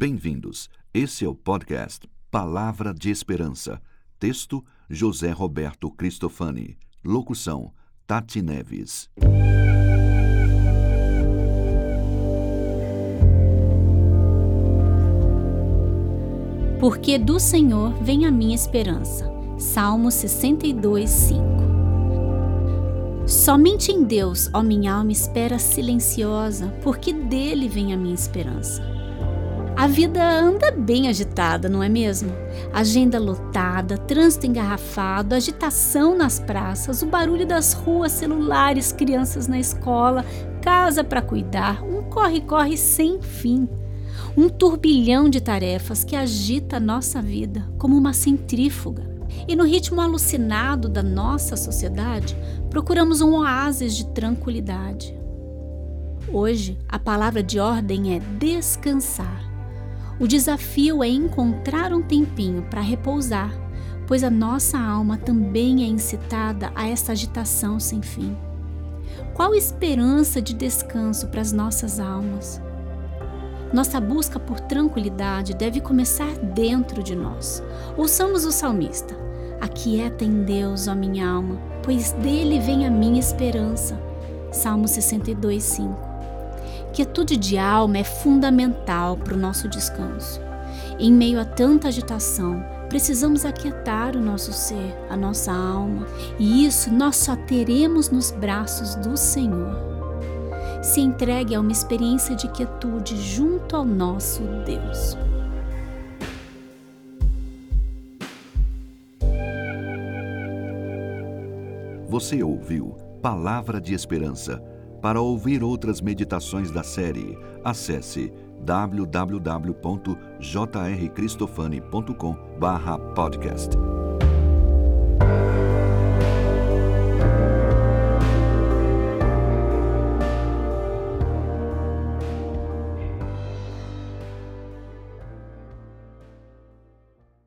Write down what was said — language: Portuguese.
Bem-vindos. Esse é o podcast Palavra de Esperança. Texto: José Roberto Cristofani. Locução: Tati Neves. Porque do Senhor vem a minha esperança. Salmo 62, 5. Somente em Deus, ó minha alma, espera silenciosa, porque dele vem a minha esperança. A vida anda bem agitada, não é mesmo? Agenda lotada, trânsito engarrafado, agitação nas praças, o barulho das ruas, celulares, crianças na escola, casa para cuidar, um corre-corre sem fim. Um turbilhão de tarefas que agita a nossa vida como uma centrífuga. E no ritmo alucinado da nossa sociedade, procuramos um oásis de tranquilidade. Hoje, a palavra de ordem é descansar. O desafio é encontrar um tempinho para repousar, pois a nossa alma também é incitada a essa agitação sem fim. Qual esperança de descanso para as nossas almas? Nossa busca por tranquilidade deve começar dentro de nós. Ouçamos o salmista: Aquieta em Deus, ó minha alma, pois dele vem a minha esperança. Salmo 62, 5. Quietude de alma é fundamental para o nosso descanso. Em meio a tanta agitação, precisamos aquietar o nosso ser, a nossa alma, e isso nós só teremos nos braços do Senhor. Se entregue a uma experiência de quietude junto ao nosso Deus. Você ouviu Palavra de Esperança para ouvir outras meditações da série, acesse www.jrcristofani.com/podcast.